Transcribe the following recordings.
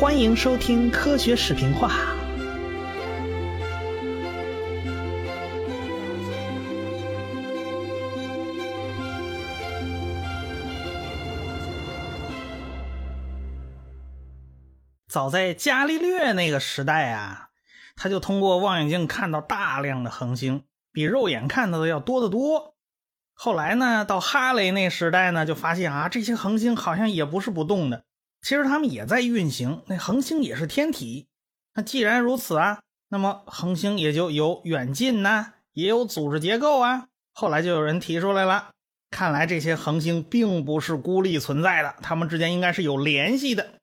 欢迎收听科学视频化。早在伽利略那个时代啊，他就通过望远镜看到大量的恒星，比肉眼看到的要多得多。后来呢，到哈雷那时代呢，就发现啊，这些恒星好像也不是不动的，其实它们也在运行。那恒星也是天体。那既然如此啊，那么恒星也就有远近呐，也有组织结构啊。后来就有人提出来了，看来这些恒星并不是孤立存在的，它们之间应该是有联系的。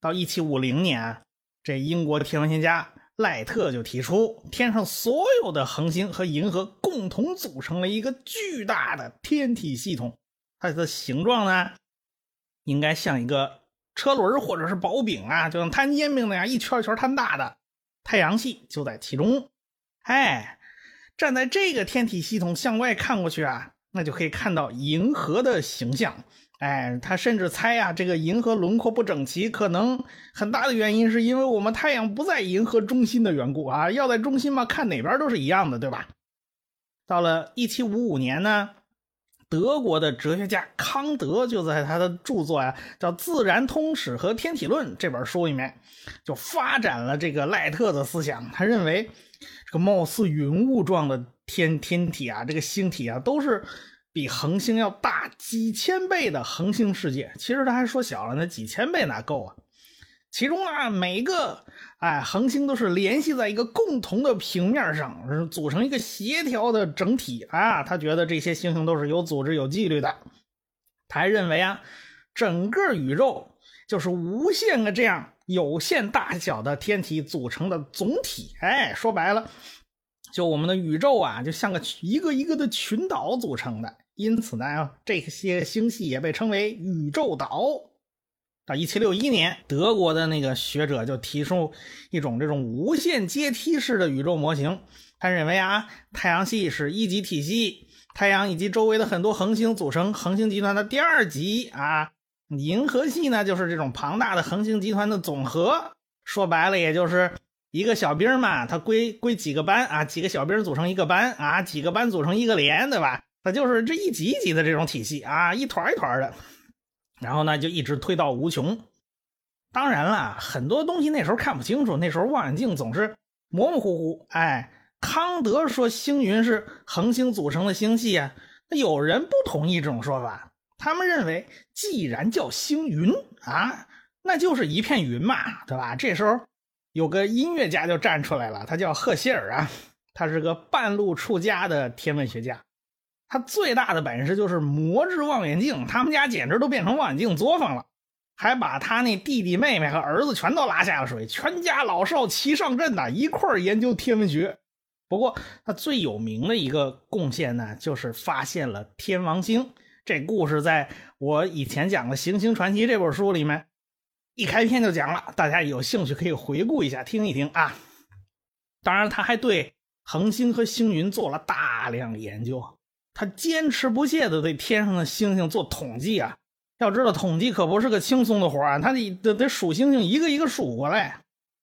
到一七五零年，这英国天文学家赖特就提出，天上所有的恒星和银河共同组成了一个巨大的天体系统。它的形状呢，应该像一个车轮或者是薄饼啊，就像摊煎饼那样一圈一圈摊大的。太阳系就在其中。哎，站在这个天体系统向外看过去啊，那就可以看到银河的形象。哎，他甚至猜呀，这个银河轮廓不整齐，可能很大的原因是因为我们太阳不在银河中心的缘故啊。要在中心嘛，看哪边都是一样的，对吧？到了一七五五年呢，德国的哲学家康德就在他的著作啊叫《自然通史和天体论》这本书里面，就发展了这个赖特的思想。他认为，这个貌似云雾状的天天体啊，这个星体啊，都是。比恒星要大几千倍的恒星世界，其实他还说小了，那几千倍哪够啊？其中啊，每个哎恒星都是联系在一个共同的平面上，组成一个协调的整体啊。他觉得这些星星都是有组织、有纪律的。他还认为啊，整个宇宙就是无限个这样有限大小的天体组成的总体。哎，说白了，就我们的宇宙啊，就像个一个一个的群岛组成的。因此呢，这些星系也被称为宇宙岛。一七六一年，德国的那个学者就提出一种这种无限阶梯式的宇宙模型。他认为啊，太阳系是一级体系，太阳以及周围的很多恒星组成恒星集团的第二级啊。银河系呢，就是这种庞大的恒星集团的总和。说白了，也就是一个小兵嘛，它归归几个班啊，几个小兵组成一个班啊，几个班组成一个连，对吧？它就是这一级一级的这种体系啊，一团一团的，然后呢就一直推到无穷。当然了，很多东西那时候看不清楚，那时候望远镜总是模模糊糊。哎，康德说星云是恒星组成的星系啊，那有人不同意这种说法，他们认为既然叫星云啊，那就是一片云嘛，对吧？这时候有个音乐家就站出来了，他叫赫歇尔啊，他是个半路出家的天文学家。他最大的本事就是磨制望远镜，他们家简直都变成望远镜作坊了，还把他那弟弟妹妹和儿子全都拉下了水，全家老少齐上阵呐，一块研究天文学。不过他最有名的一个贡献呢，就是发现了天王星。这故事在我以前讲的《行星传奇》这本书里面，一开篇就讲了，大家有兴趣可以回顾一下听一听啊。当然，他还对恒星和星云做了大量研究。他坚持不懈地对天上的星星做统计啊！要知道，统计可不是个轻松的活啊！他得得得数星星，一个一个数过来。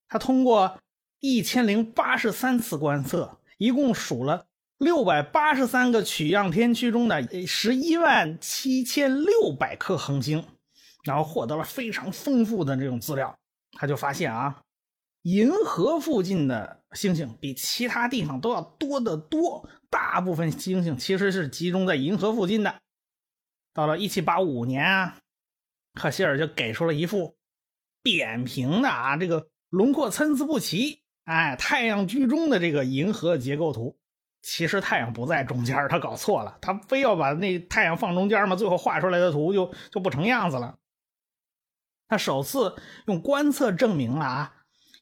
他通过一千零八十三次观测，一共数了六百八十三个取样天区中的十一万七千六百颗恒星，然后获得了非常丰富的这种资料。他就发现啊。银河附近的星星比其他地方都要多得多，大部分星星其实是集中在银河附近的。到了1785年啊，赫歇尔就给出了一幅扁平的啊，这个轮廓参差不齐，哎，太阳居中的这个银河结构图。其实太阳不在中间，他搞错了，他非要把那太阳放中间嘛，最后画出来的图就就不成样子了。他首次用观测证明了啊。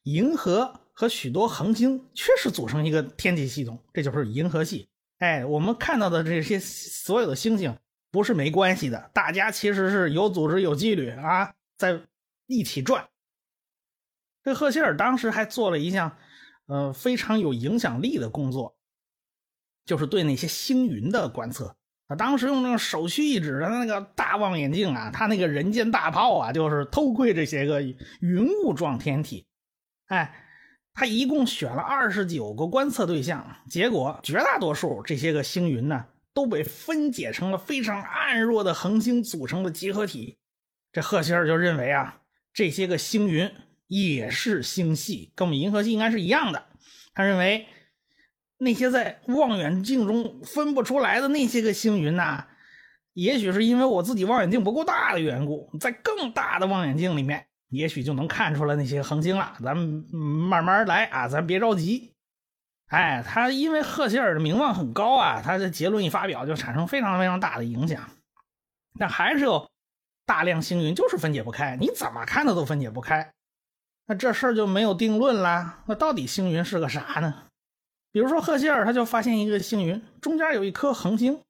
银河和许多恒星确实组成一个天体系统，这就是银河系。哎，我们看到的这些所有的星星不是没关系的，大家其实是有组织、有纪律啊，在一起转。这赫歇尔当时还做了一项，呃，非常有影响力的工作，就是对那些星云的观测。他当时用那个手屈一指的那个大望远镜啊，他那个人间大炮啊，就是偷窥这些个云雾状天体。哎，他一共选了二十九个观测对象，结果绝大多数这些个星云呢，都被分解成了非常暗弱的恒星组成的集合体。这赫歇尔就认为啊，这些个星云也是星系，跟我们银河系应该是一样的。他认为。那些在望远镜中分不出来的那些个星云呐，也许是因为我自己望远镜不够大的缘故，在更大的望远镜里面，也许就能看出来那些恒星了。咱们慢慢来啊，咱别着急。哎，他因为赫歇尔的名望很高啊，他的结论一发表就产生非常非常大的影响。但还是有大量星云就是分解不开，你怎么看它都分解不开。那这事儿就没有定论啦。那到底星云是个啥呢？比如说，赫歇尔他就发现一个星云，中间有一颗恒星，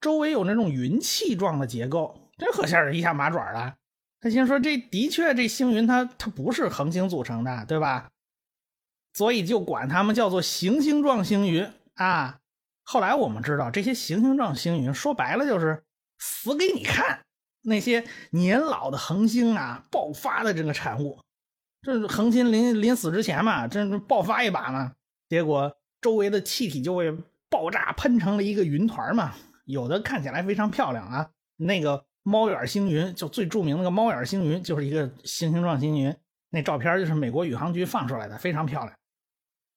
周围有那种云气状的结构。这赫歇尔一下麻爪了，他心说这的确这星云它它不是恒星组成的，对吧？所以就管它们叫做行星状星云啊。后来我们知道，这些行星状星云说白了就是死给你看，那些年老的恒星啊爆发的这个产物。这恒星临临死之前嘛，这爆发一把嘛，结果。周围的气体就会爆炸，喷成了一个云团嘛。有的看起来非常漂亮啊，那个猫眼星云就最著名那个猫眼星云，就是一个星星状星云。那照片就是美国宇航局放出来的，非常漂亮。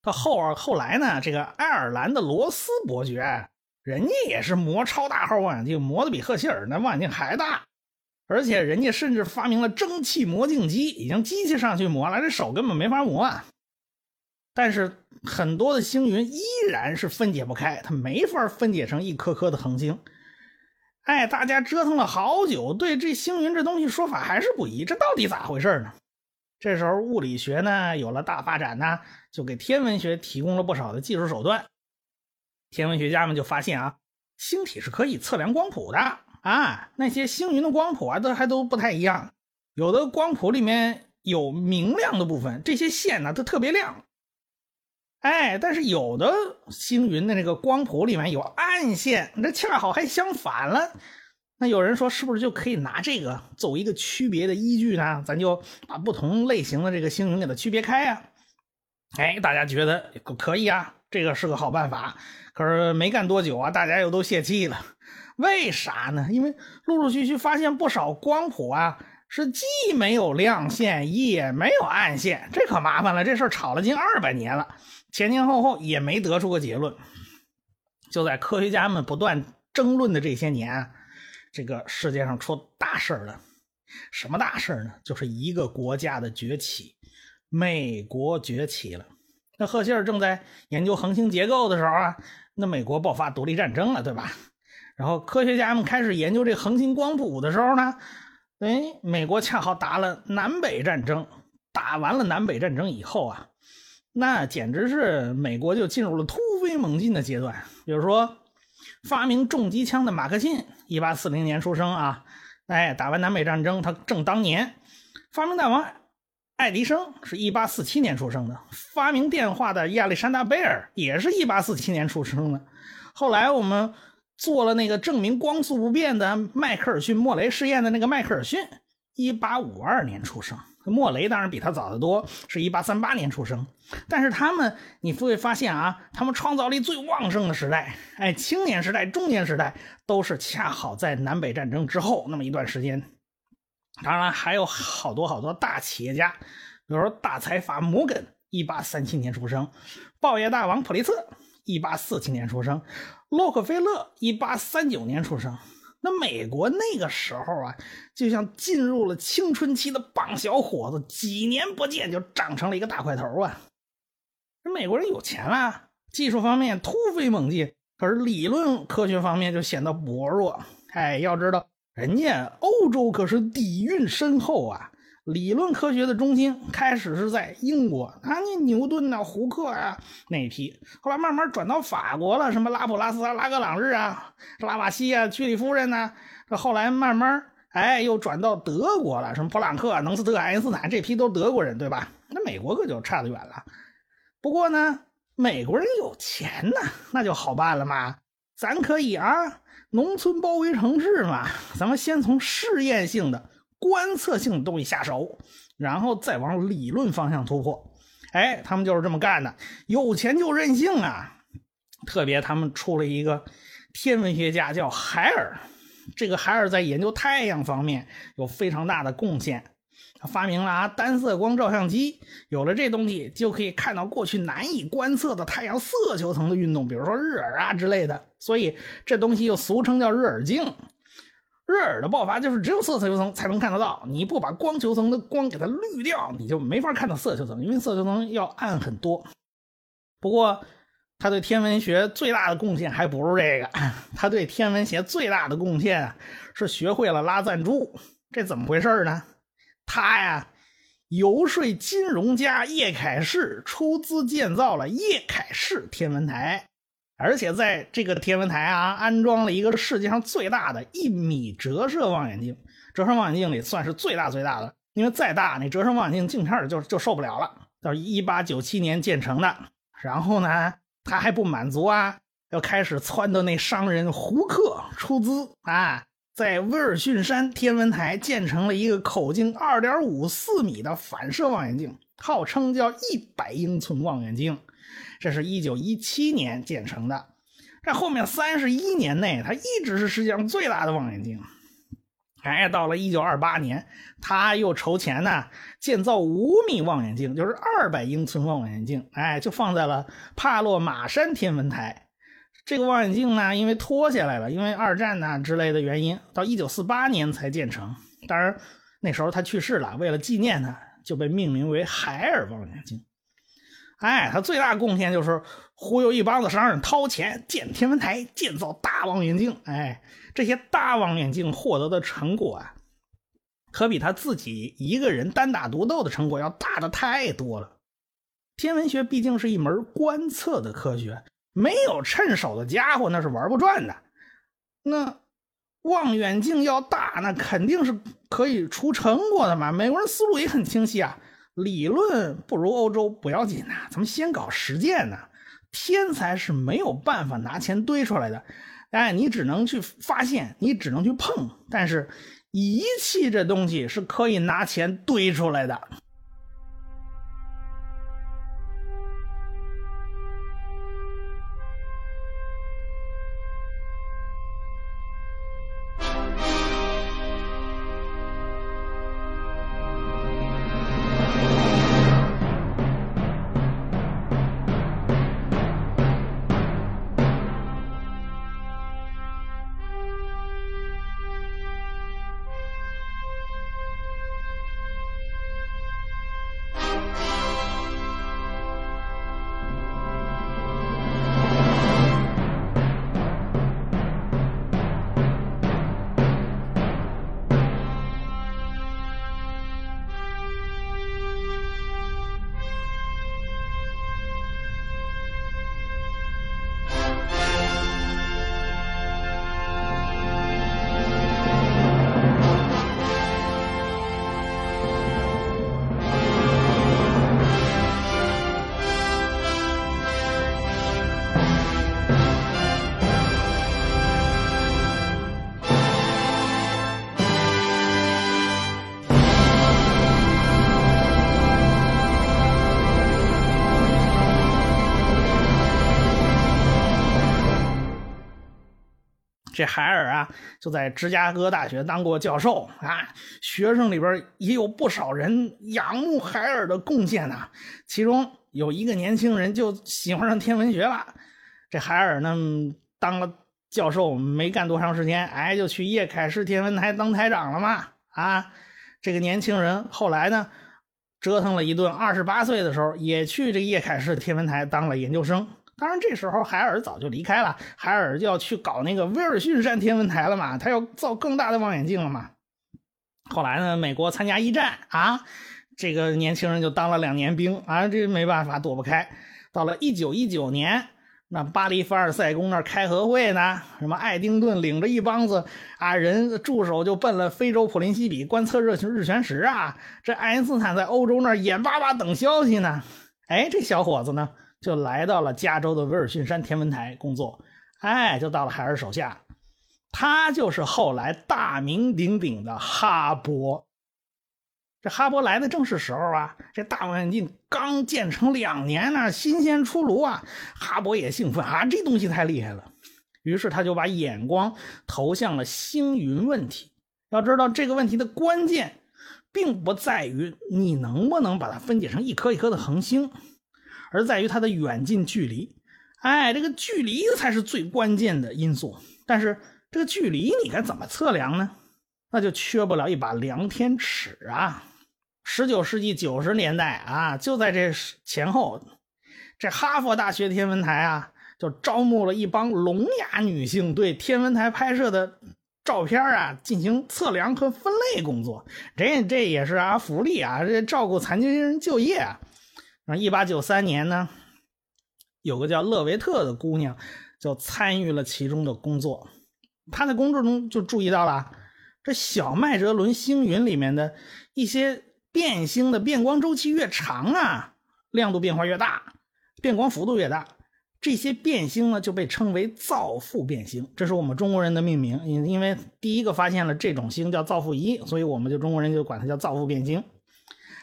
到后后来呢，这个爱尔兰的罗斯伯爵，人家也是磨超大号望远镜，磨的比赫歇尔那望远镜还大，而且人家甚至发明了蒸汽磨镜机，已经机器上去磨了，这手根本没法磨啊。但是很多的星云依然是分解不开，它没法分解成一颗颗的恒星。哎，大家折腾了好久，对这星云这东西说法还是不一，这到底咋回事呢？这时候物理学呢有了大发展呢，就给天文学提供了不少的技术手段。天文学家们就发现啊，星体是可以测量光谱的啊，那些星云的光谱啊都还都不太一样，有的光谱里面有明亮的部分，这些线呢都特别亮。哎，但是有的星云的那个光谱里面有暗线，这恰好还相反了。那有人说，是不是就可以拿这个走一个区别的依据呢？咱就把不同类型的这个星云给它区别开呀？哎，大家觉得可以啊？这个是个好办法。可是没干多久啊，大家又都泄气了。为啥呢？因为陆陆续续发现不少光谱啊。是既没有亮线，也没有暗线，这可麻烦了。这事儿吵了近二百年了，前前后后也没得出个结论。就在科学家们不断争论的这些年，这个世界上出大事了。什么大事呢？就是一个国家的崛起，美国崛起了。那赫歇尔正在研究恒星结构的时候啊，那美国爆发独立战争了，对吧？然后科学家们开始研究这恒星光谱的时候呢？哎，美国恰好打了南北战争，打完了南北战争以后啊，那简直是美国就进入了突飞猛进的阶段。比如说，发明重机枪的马克沁，一八四零年出生啊，哎，打完南北战争他正当年。发明大王爱迪生是一八四七年出生的，发明电话的亚历山大贝尔也是一八四七年出生的。后来我们。做了那个证明光速不变的迈克尔逊莫雷试验的那个迈克尔逊，一八五二年出生。莫雷当然比他早得多，是一八三八年出生。但是他们，你会发现啊，他们创造力最旺盛的时代，哎，青年时代、中年时代，都是恰好在南北战争之后那么一段时间。当然还有好多好多大企业家，比如说大财阀摩根，一八三七年出生；报业大王普利策，一八四七年出生。洛克菲勒一八三九年出生，那美国那个时候啊，就像进入了青春期的棒小伙子，几年不见就长成了一个大块头啊！这美国人有钱了，技术方面突飞猛进，可是理论科学方面就显得薄弱。哎，要知道，人家欧洲可是底蕴深厚啊。理论科学的中心开始是在英国，啊，那牛顿呐、胡克啊那一批，后来慢慢转到法国了，什么拉普拉斯啊、拉格朗日啊、拉瓦锡啊、居里夫人呐，这后来慢慢哎又转到德国了，什么普朗克、能斯特、爱因斯坦这批都德国人，对吧？那美国可就差得远了。不过呢，美国人有钱呐，那就好办了嘛，咱可以啊，农村包围城市嘛，咱们先从试验性的、观测性的东西下手，然后再往理论方向突破。哎，他们就是这么干的，有钱就任性啊！特别他们出了一个天文学家叫海尔，这个海尔在研究太阳方面有非常大的贡献。他发明了啊单色光照相机，有了这东西就可以看到过去难以观测的太阳色球层的运动，比如说日珥啊之类的。所以这东西又俗称叫日珥镜。日珥的爆发就是只有色球层才能看得到，你不把光球层的光给它滤掉，你就没法看到色球层，因为色球层要暗很多。不过他对天文学最大的贡献还不如这个，他对天文学最大的贡献是学会了拉赞助。这怎么回事呢？他呀，游说金融家叶凯士出资建造了叶凯士天文台，而且在这个天文台啊，安装了一个世界上最大的一米折射望远镜。折射望远镜里算是最大最大的，因为再大那折射望远镜镜片就就受不了了。到一八九七年建成的，然后呢，他还不满足啊，要开始撺掇那商人胡克出资啊。在威尔逊山天文台建成了一个口径二点五四米的反射望远镜，号称叫一百英寸望远镜。这是一九一七年建成的，在后面三十一年内，它一直是世界上最大的望远镜。哎，到了一九二八年，他又筹钱呢，建造五米望远镜，就是二百英寸望远镜。哎，就放在了帕洛马山天文台。这个望远镜呢，因为拖下来了，因为二战呐之类的原因，到一九四八年才建成。当然，那时候他去世了，为了纪念他，就被命名为海尔望远镜。哎，他最大贡献就是忽悠一帮子商人掏钱建天文台，建造大望远镜。哎，这些大望远镜获得的成果啊，可比他自己一个人单打独斗的成果要大的太多了。天文学毕竟是一门观测的科学。没有趁手的家伙，那是玩不转的。那望远镜要大，那肯定是可以出成果的嘛。美国人思路也很清晰啊，理论不如欧洲不要紧呐，咱们先搞实践呐。天才是没有办法拿钱堆出来的，哎，你只能去发现，你只能去碰。但是仪器这东西是可以拿钱堆出来的。这海尔啊，就在芝加哥大学当过教授啊，学生里边也有不少人仰慕海尔的贡献呢。其中有一个年轻人就喜欢上天文学了。这海尔呢，当了教授没干多长时间，哎，就去叶凯士天文台当台长了嘛。啊，这个年轻人后来呢，折腾了一顿，二十八岁的时候也去这叶凯士天文台当了研究生。当然，这时候海尔早就离开了，海尔就要去搞那个威尔逊山天文台了嘛，他要造更大的望远镜了嘛。后来呢，美国参加一战啊，这个年轻人就当了两年兵啊，这没办法躲不开。到了一九一九年，那巴黎凡尔赛宫那开和会呢，什么爱丁顿领着一帮子啊人助手就奔了非洲普林西比观测日日全食啊，这爱因斯坦在欧洲那眼巴巴等消息呢。哎，这小伙子呢？就来到了加州的威尔逊山天文台工作，哎，就到了海尔手下。他就是后来大名鼎鼎的哈勃。这哈勃来的正是时候啊！这大望远镜刚建成两年呢，新鲜出炉啊！哈勃也兴奋啊，这东西太厉害了。于是他就把眼光投向了星云问题。要知道，这个问题的关键，并不在于你能不能把它分解成一颗一颗的恒星，而在于它的远近距离。哎，这个距离才是最关键的因素。但是这个距离你该怎么测量呢？那就缺不了一把量天尺啊！十九世纪九十年代啊，就在这前后，这哈佛大学天文台啊，就招募了一帮聋哑女性，对天文台拍摄的照片啊进行测量和分类工作。这这也是啊福利啊，这照顾残疾人就业啊。一八九三年呢，有个叫勒维特的姑娘就参与了其中的工作，她在工作中就注意到了这小麦哲伦星云里面的一些。变星的变光周期越长啊，亮度变化越大，变光幅度越大，这些变星呢就被称为造父变星，这是我们中国人的命名。因因为第一个发现了这种星叫造父一，所以我们就中国人就管它叫造父变星。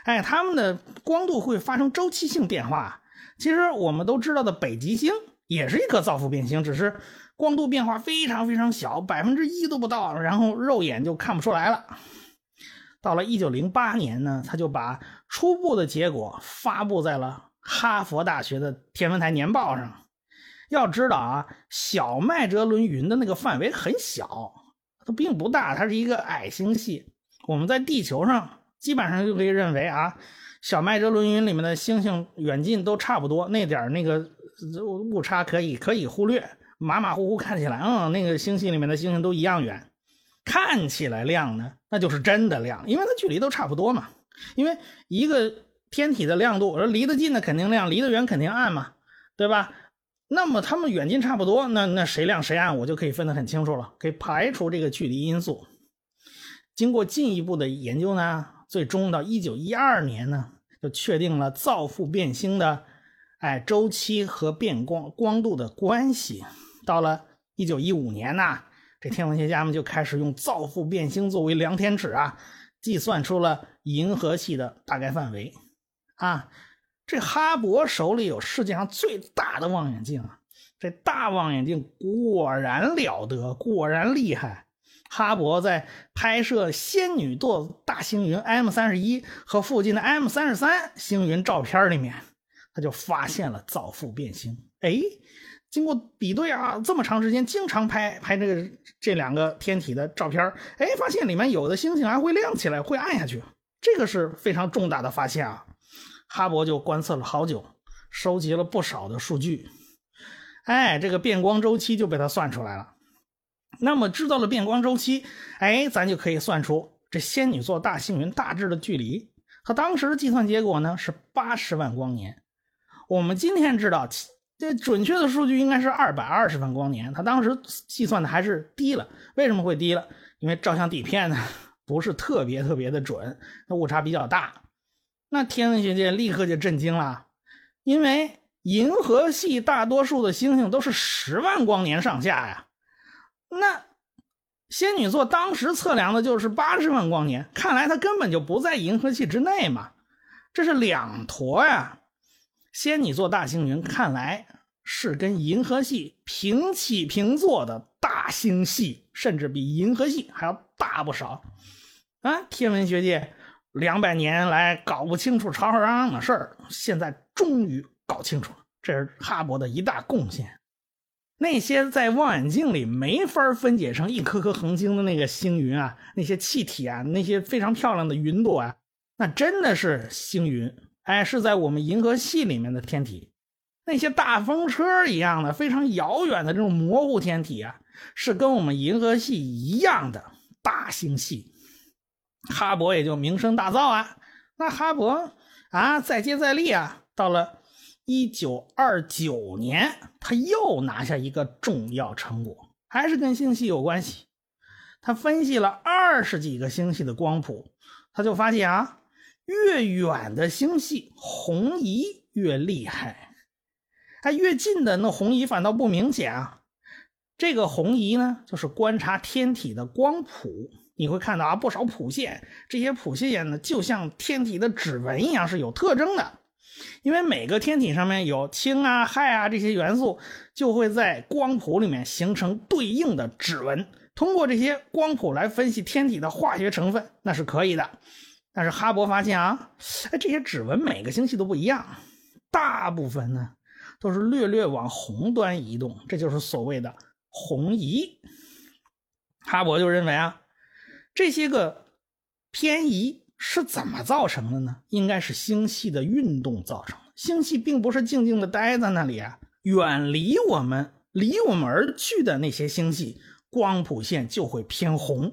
哎，它们的光度会发生周期性变化。其实我们都知道的北极星也是一颗造父变星，只是光度变化非常非常小，百分之一都不到，然后肉眼就看不出来了。到了一九零八年呢，他就把初步的结果发布在了哈佛大学的天文台年报上。要知道啊，小麦哲伦云的那个范围很小，它并不大，它是一个矮星系。我们在地球上基本上就可以认为啊，小麦哲伦云里面的星星远近都差不多，那点那个误差可以可以忽略，马马虎虎看起来，嗯，那个星系里面的星星都一样远。看起来亮呢，那就是真的亮，因为它距离都差不多嘛。因为一个天体的亮度，而离得近的肯定亮，离得远肯定暗嘛，对吧？那么它们远近差不多，那那谁亮谁暗，我就可以分得很清楚了，可以排除这个距离因素。经过进一步的研究呢，最终到一九一二年呢，就确定了造父变星的哎周期和变光光度的关系。到了一九一五年呢。这天文学家们就开始用造父变星作为量天尺啊，计算出了银河系的大概范围啊。这哈勃手里有世界上最大的望远镜啊，这大望远镜果然了得，果然厉害。哈勃在拍摄仙女座大星云 M 三十一和附近的 M 三十三星云照片里面，他就发现了造父变星。哎。经过比对啊，这么长时间，经常拍拍这个这两个天体的照片哎，发现里面有的星星还会亮起来，会暗下去，这个是非常重大的发现啊！哈勃就观测了好久，收集了不少的数据，哎，这个变光周期就被他算出来了。那么知道了变光周期，哎，咱就可以算出这仙女座大星云大致的距离。和当时的计算结果呢是八十万光年。我们今天知道。这准确的数据应该是二百二十万光年，他当时计算的还是低了。为什么会低了？因为照相底片呢不是特别特别的准，那误差比较大。那天文学界立刻就震惊了，因为银河系大多数的星星都是十万光年上下呀，那仙女座当时测量的就是八十万光年，看来它根本就不在银河系之内嘛，这是两坨呀。仙女座大星云看来是跟银河系平起平坐的大星系，甚至比银河系还要大不少。啊，天文学界两百年来搞不清楚吵吵嚷嚷的事儿，现在终于搞清楚了，这是哈勃的一大贡献。那些在望远镜里没法分解成一颗颗恒星的那个星云啊，那些气体啊，那些非常漂亮的云朵啊，那真的是星云。哎，是在我们银河系里面的天体，那些大风车一样的非常遥远的这种模糊天体啊，是跟我们银河系一样的大星系。哈勃也就名声大噪啊。那哈勃啊，再接再厉啊，到了一九二九年，他又拿下一个重要成果，还是跟星系有关系。他分析了二十几个星系的光谱，他就发现啊。越远的星系红移越厉害，它越近的那红移反倒不明显啊。这个红移呢，就是观察天体的光谱。你会看到啊，不少谱线，这些谱线呢，就像天体的指纹一样，是有特征的。因为每个天体上面有氢啊、氦啊这些元素，就会在光谱里面形成对应的指纹。通过这些光谱来分析天体的化学成分，那是可以的。但是哈勃发现啊，哎，这些指纹每个星系都不一样，大部分呢都是略略往红端移动，这就是所谓的红移。哈勃就认为啊，这些个偏移。是怎么造成的呢？应该是星系的运动造成的。星系并不是静静的待在那里啊，远离我们、离我们而去的那些星系，光谱线就会偏红。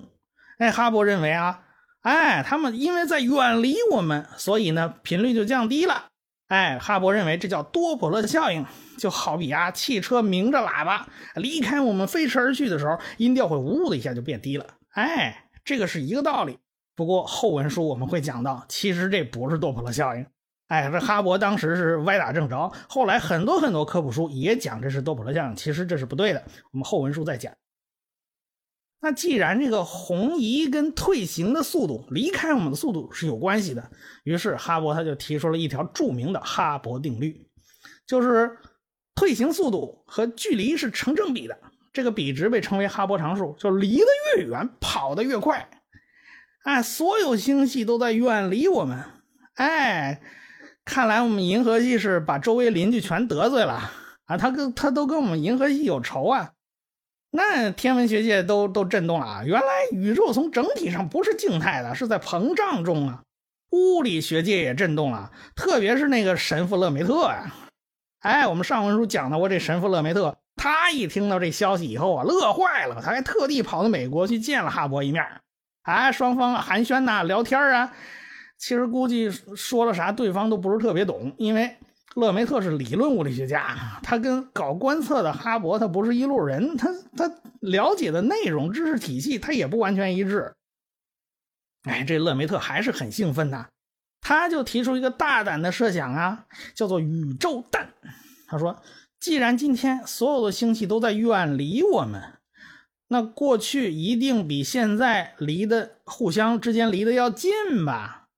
哎，哈勃认为啊，哎，他们因为在远离我们，所以呢频率就降低了。哎，哈勃认为这叫多普勒效应，就好比啊汽车鸣着喇叭离开我们飞驰而去的时候，音调会呜的一下就变低了。哎，这个是一个道理。不过后文书我们会讲到，其实这不是多普勒效应。哎，这哈勃当时是歪打正着，后来很多很多科普书也讲这是多普勒效应，其实这是不对的。我们后文书再讲。那既然这个红移跟退行的速度离开我们的速度是有关系的，于是哈勃他就提出了一条著名的哈勃定律，就是退行速度和距离是成正比的。这个比值被称为哈勃常数，就离得越远，跑得越快。哎，所有星系都在远离我们。哎，看来我们银河系是把周围邻居全得罪了啊！他跟他都跟我们银河系有仇啊！那天文学界都都震动了啊！原来宇宙从整体上不是静态的，是在膨胀中啊！物理学界也震动了，特别是那个神父勒梅特啊！哎，我们上文书讲到过这神父勒梅特，他一听到这消息以后啊，乐坏了，他还特地跑到美国去见了哈勃一面。哎，双方寒暄呐，聊天啊，其实估计说了啥，对方都不是特别懂，因为勒梅特是理论物理学家，他跟搞观测的哈勃他不是一路人，他他了解的内容、知识体系他也不完全一致。哎，这勒梅特还是很兴奋呐，他就提出一个大胆的设想啊，叫做宇宙蛋。他说，既然今天所有的星系都在远离我们。那过去一定比现在离的互相之间离得要近吧？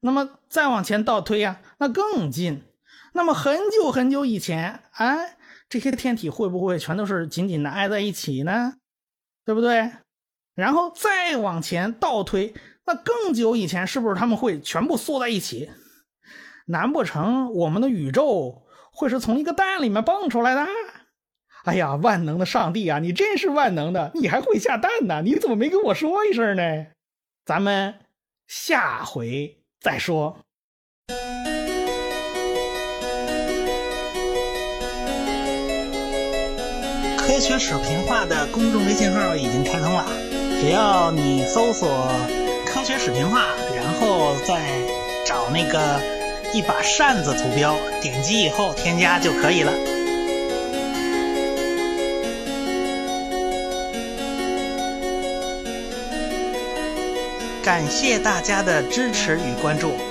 那么再往前倒推呀，那更近。那么很久很久以前，哎，这些天体会不会全都是紧紧的挨在一起呢？对不对？然后再往前倒推，那更久以前，是不是他们会全部缩在一起？难不成我们的宇宙会是从一个蛋里面蹦出来的？哎呀，万能的上帝啊！你真是万能的，你还会下蛋呢？你怎么没跟我说一声呢？咱们下回再说。科学水平化的公众微信号已经开通了，只要你搜索“科学水平化”，然后再找那个一把扇子图标，点击以后添加就可以了。感谢大家的支持与关注。